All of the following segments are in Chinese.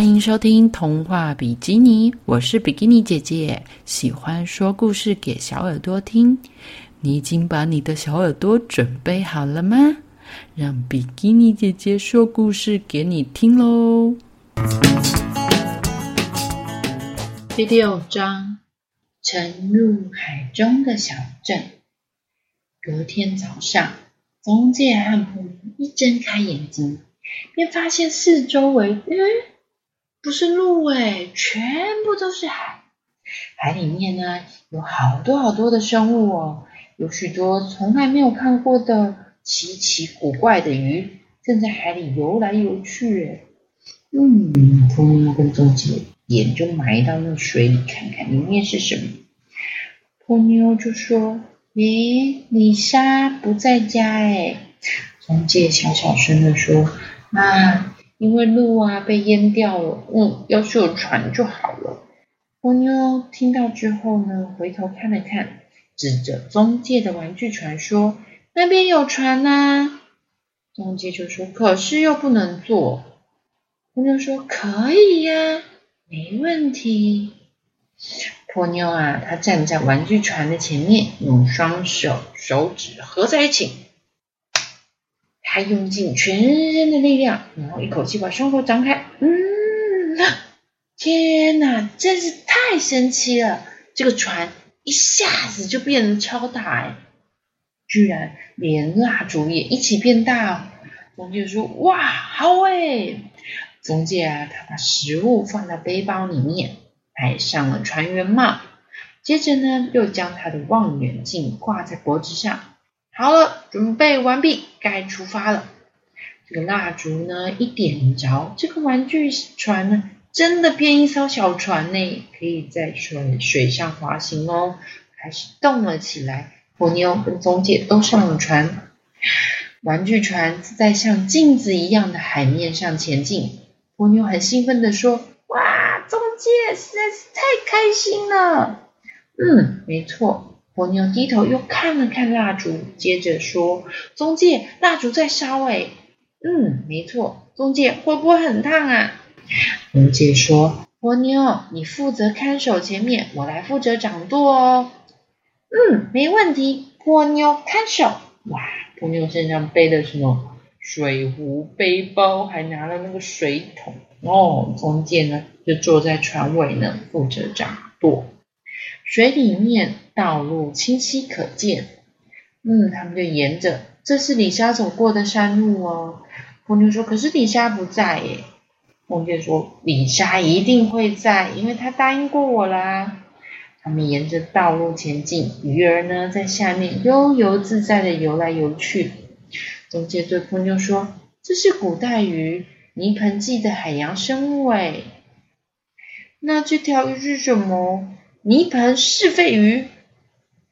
欢迎收听童话比基尼，我是比基尼姐姐，喜欢说故事给小耳朵听。你已经把你的小耳朵准备好了吗？让比基尼姐姐说故事给你听喽。第六章：沉入海中的小镇。隔天早上，宗介和普一睁开眼睛，便发现四周围，嗯。不是路诶，全部都是海。海里面呢，有好多好多的生物哦，有许多从来没有看过的奇奇古怪的鱼，正在海里游来游去。诶嗯，波妞跟宗杰眼就埋到那水里看看里面是什么。波妞就说：“咦，李莎不在家诶。宗介小小声的说：“啊。”因为路啊被淹掉了，嗯，要是有船就好了。波妞听到之后呢，回头看了看，指着中介的玩具船说：“那边有船呐。”中介就说：“可是又不能坐。”波妞说：“可以呀，没问题。”波妞啊，她站在玩具船的前面，用双手手指合在一起。他用尽全身的力量，然后一口气把胸口张开。嗯，天哪，真是太神奇了！这个船一下子就变得超大，哎，居然连蜡烛也一起变大哦。中介说：“哇，好哎！”中介啊，他把食物放在背包里面，戴上了船员帽，接着呢，又将他的望远镜挂在脖子上。好了，准备完毕，该出发了。这个蜡烛呢，一点着，这个玩具船呢，真的变一艘小船呢，可以在水水上滑行哦，开始动了起来。波妞跟宗介都上了船，玩具船在像镜子一样的海面上前进。波妞很兴奋地说：“哇，宗介实在是太开心了。”嗯，没错。波妞低头又看了看蜡烛，接着说：“中介，蜡烛在烧哎。”“嗯，没错。”“中介会不会很烫啊？”中介说：“波妞，你负责看守前面，我来负责掌舵哦。”“嗯，没问题。”波妞看守。哇，波妞身上背的什么水壶、背包，还拿了那个水桶哦。中介呢，就坐在船尾呢，负责掌舵。水里面道路清晰可见，嗯，他们就沿着，这是李莎走过的山路哦。波妞说：“可是李莎不在耶。”梦见说：“李莎一定会在，因为她答应过我啦。”他们沿着道路前进，鱼儿呢在下面悠游自在的游来游去。中介对波妞说：“这是古代鱼，泥盆纪的海洋生物哎。”那这条鱼是什么？泥盆是肺鱼，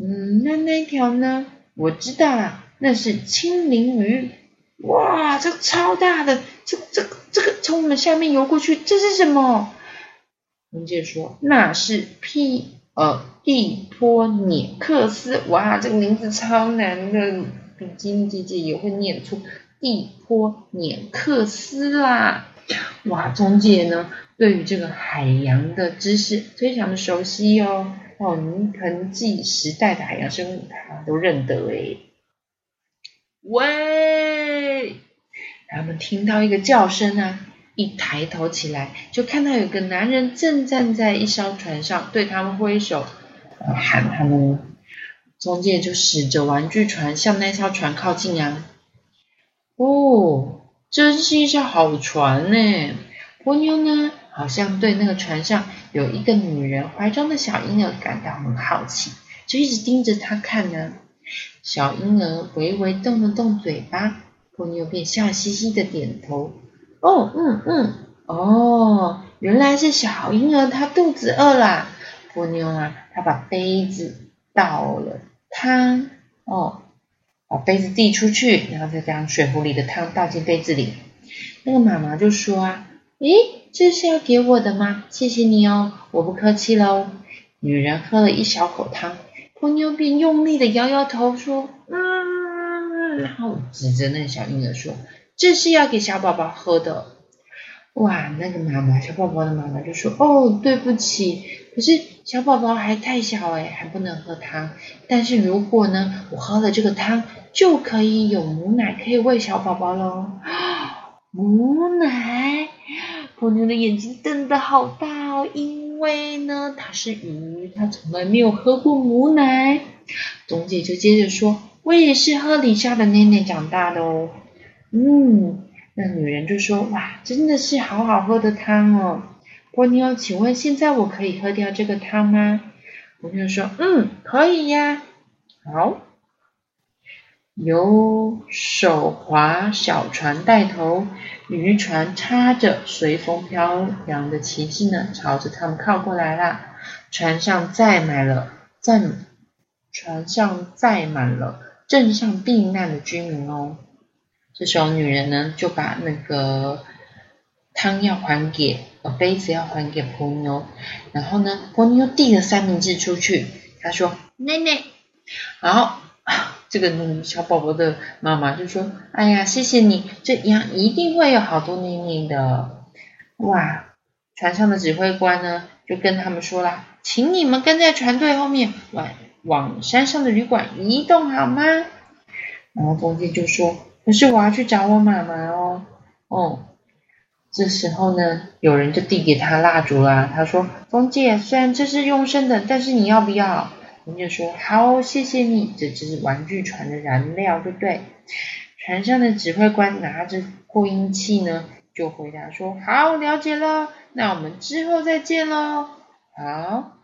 嗯，那那条呢？我知道了，那是青鳞鱼。哇，这个超大的，这这个这个从我们下面游过去，这是什么？文姐说那是皮呃地波涅克斯。哇，这个名字超难的，比金姐姐也会念出地波涅克斯啦。哇，中介呢？对于这个海洋的知识非常的熟悉哦，哦，泥盆纪时代的海洋生物他都认得诶。喂，他们听到一个叫声啊，一抬头起来就看到有个男人正站在一艘船上，对他们挥手喊他们。中介就使着玩具船向那艘船靠近啊。哦，真是一艘好船呢。波妞呢？好像对那个船上有一个女人怀中的小婴儿感到很好奇，就一直盯着他看呢。小婴儿微微动了动嘴巴，波妞便笑嘻嘻的点头。哦，嗯嗯，哦，原来是小婴儿他肚子饿啦。波妞啊，他把杯子倒了汤，哦，把杯子递出去，然后再将水壶里的汤倒进杯子里。那个妈妈就说啊，诶。这是要给我的吗？谢谢你哦，我不客气喽。女人喝了一小口汤，波妞便用力的摇摇头说：“嗯。”然后指着那小婴儿说：“这是要给小宝宝喝的。”哇，那个妈妈，小宝宝的妈妈就说：“哦，对不起，可是小宝宝还太小哎，还不能喝汤。但是如果呢，我喝了这个汤，就可以有母奶可以喂小宝宝喽。母奶，波妞的眼睛瞪得好大哦，因为呢，它是鱼，它从来没有喝过母奶。总姐就接着说：“我也是喝李莎的奶奶长大的哦。”嗯。那女人就说：“哇，真的是好好喝的汤哦，波妞，请问现在我可以喝掉这个汤吗？”波妞说：“嗯，可以呀。”好，由手划小船带头，渔船插着随风飘扬的旗帜呢，朝着他们靠过来啦。船上载满了，载船上载满了镇上避难的居民哦。这时候，女人呢就把那个汤要还给，呃，杯子要还给婆妞，然后呢，婆妞递了三明治出去，她说：“奶奶。”好，这个小宝宝的妈妈就说：“哎呀，谢谢你，这样一定会有好多奶奶的。”哇，船上的指挥官呢就跟他们说啦：“请你们跟在船队后面，往往山上的旅馆移动好吗？”然后中间就说。可是我要去找我妈妈哦，哦，这时候呢，有人就递给他蜡烛啦。他说：“中介，虽然这是用剩的，但是你要不要？”中介说：“好，谢谢你。”这只是玩具船的燃料，对不对？船上的指挥官拿着扩音器呢，就回答说：“好，了解了。那我们之后再见喽。”好，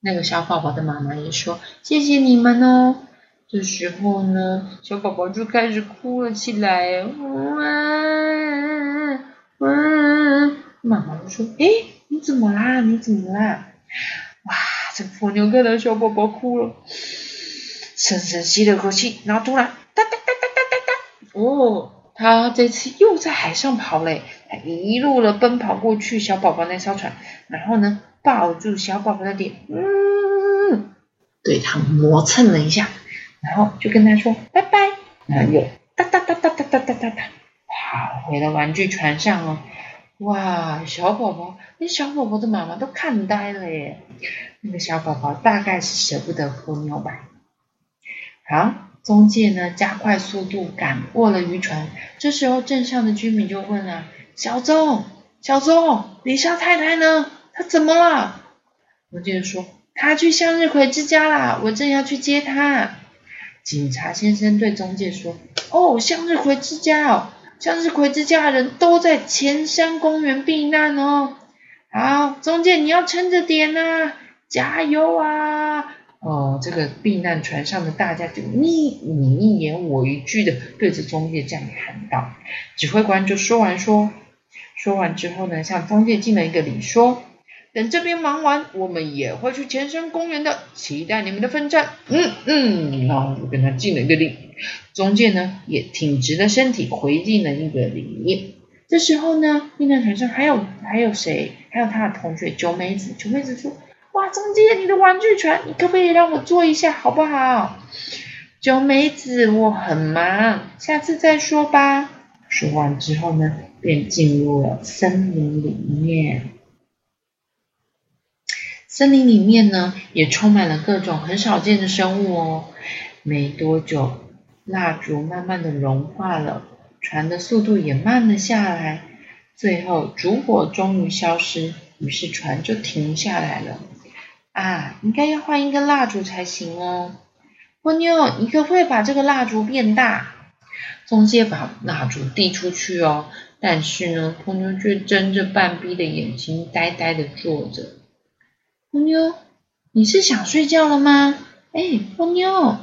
那个小宝宝的妈妈也说：“谢谢你们哦。”这时候呢，小宝宝就开始哭了起来。哇哇！妈妈就说：“哎，你怎么啦？你怎么啦？”哇！这婆牛看到小宝宝哭了，深深吸了口气，然后突然哒哒哒哒哒哒哒！哦，他这次又在海上跑嘞，他一路的奔跑过去小宝宝那艘船，然后呢，抱住小宝宝的脸，嗯，对他磨蹭了一下。然后就跟他说拜拜，然后又哒哒哒哒哒哒哒哒，跑回了玩具船上哦。哇，小宝宝，那小宝宝的妈妈都看呆了耶。那个小宝宝大概是舍不得波妞吧。好，中介呢加快速度赶过了渔船。这时候镇上的居民就问了：小钟，小钟，李莎太太呢？她怎么了？中介说：她去向日葵之家啦，我正要去接她。警察先生对中介说：“哦，向日葵之家哦，向日葵之家的人都在前山公园避难哦。好，中介你要撑着点呐，加油啊！哦，这个避难船上的大家就你你一言我一句的对着中介这样喊道。指挥官就说完说，说完之后呢，向中介敬了一个礼，说。”等这边忙完，我们也会去前山公园的，期待你们的奋战。嗯嗯，然后就跟他敬了一个礼。中介呢也挺直了身体回敬了一个礼。这时候呢，避难船上还有还有谁？还有他的同学九美子。九美子说：“哇，中介，你的玩具船，你可不可以让我坐一下，好不好？”九美子，我很忙，下次再说吧。说完之后呢，便进入了森林里面。森林里面呢，也充满了各种很少见的生物哦。没多久，蜡烛慢慢的融化了，船的速度也慢了下来。最后，烛火终于消失，于是船就停下来了。啊，应该要换一根蜡烛才行哦。波妞，你可不可以把这个蜡烛变大？中介把蜡烛递出去哦，但是呢，波妞却睁着半闭的眼睛，呆呆的坐着。波妞，你是想睡觉了吗？哎，波妞，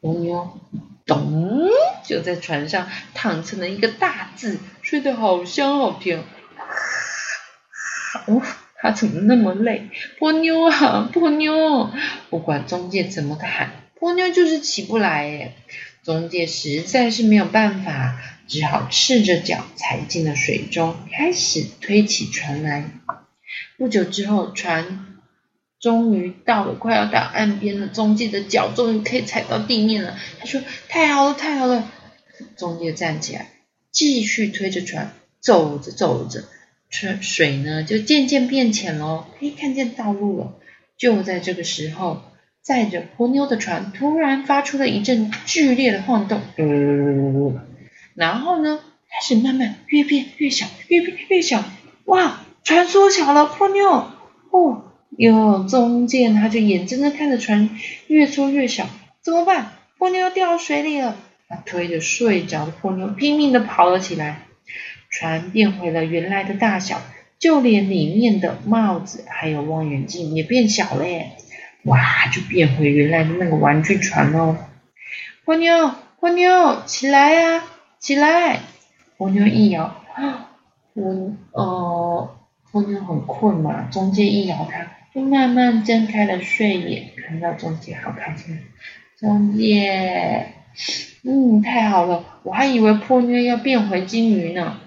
波妞，咚，就在船上躺成了一个大字，睡得好香好甜。哦，他怎么那么累？波妞啊，波妞，不管中介怎么喊，波妞就是起不来哎。中介实在是没有办法，只好赤着脚踩进了水中，开始推起船来。不久之后，船。终于到了，快要到岸边了。中介的脚终于可以踩到地面了。他说：“太好了，太好了！”中介站起来，继续推着船，走着走着，水水呢就渐渐变浅了，可以看见道路了。就在这个时候，载着波妞的船突然发出了一阵剧烈的晃动，然后呢，开始慢慢越变越小，越变越小。哇，船缩小了，波妞，哦哟，中间他就眼睁睁看着船越缩越小，怎么办？波妞掉到水里了。他推着睡着的波妞拼命的跑了起来，船变回了原来的大小。就连里面的帽子还有望远镜也变小了耶！哇，就变回原来的那个玩具船喽。波妞，波妞，起来呀，起来！波妞一摇，我呃，波妞很困嘛，中介一摇它，就慢慢睁开了睡眼，看到中介好开心。中介，嗯，太好了，我还以为波妞要变回金鱼呢。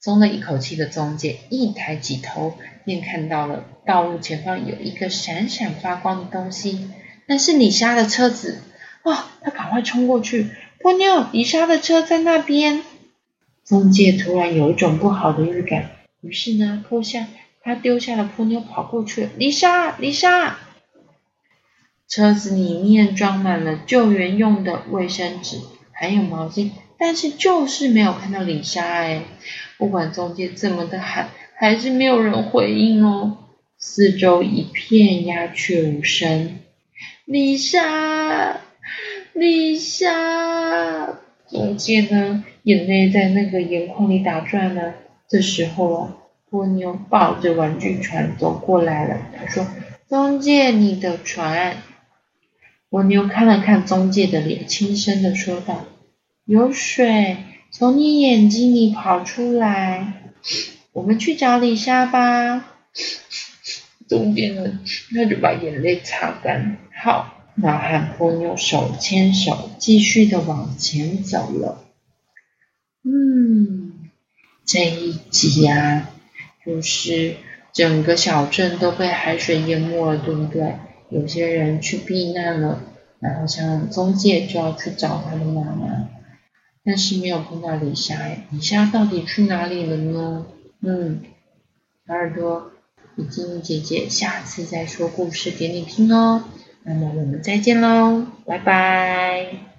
松了一口气的中介一抬起头，便看到了道路前方有一个闪闪发光的东西，那是李莎的车子。哇！他赶快冲过去，波妞，李莎的车在那边。中介突然有一种不好的预感，于是呢，脱下他丢下了波妞，跑过去。李莎，李莎，车子里面装满了救援用的卫生纸，还有毛巾，但是就是没有看到李莎哎。不管中介怎么的喊，还是没有人回应哦。四周一片鸦雀无声。丽莎，丽莎，中介呢？眼泪在那个眼眶里打转呢。这时候啊，波妞抱着玩具船走过来了。他说：“中介，你的船。”波妞看了看中介的脸，轻声的说道：“有水。”从你眼睛里跑出来，我们去找李莎吧。中介呢，那就把眼泪擦干。好，那和波妞手牵手，继续的往前走了。嗯，这一集啊，就是整个小镇都被海水淹没了，对不对？有些人去避难了，然后像中介就要去找他的妈妈。但是没有碰到李莎，李莎到底去哪里了呢？嗯，小耳朵，已经姐姐下次再说故事给你听哦。那么我们再见喽，拜拜。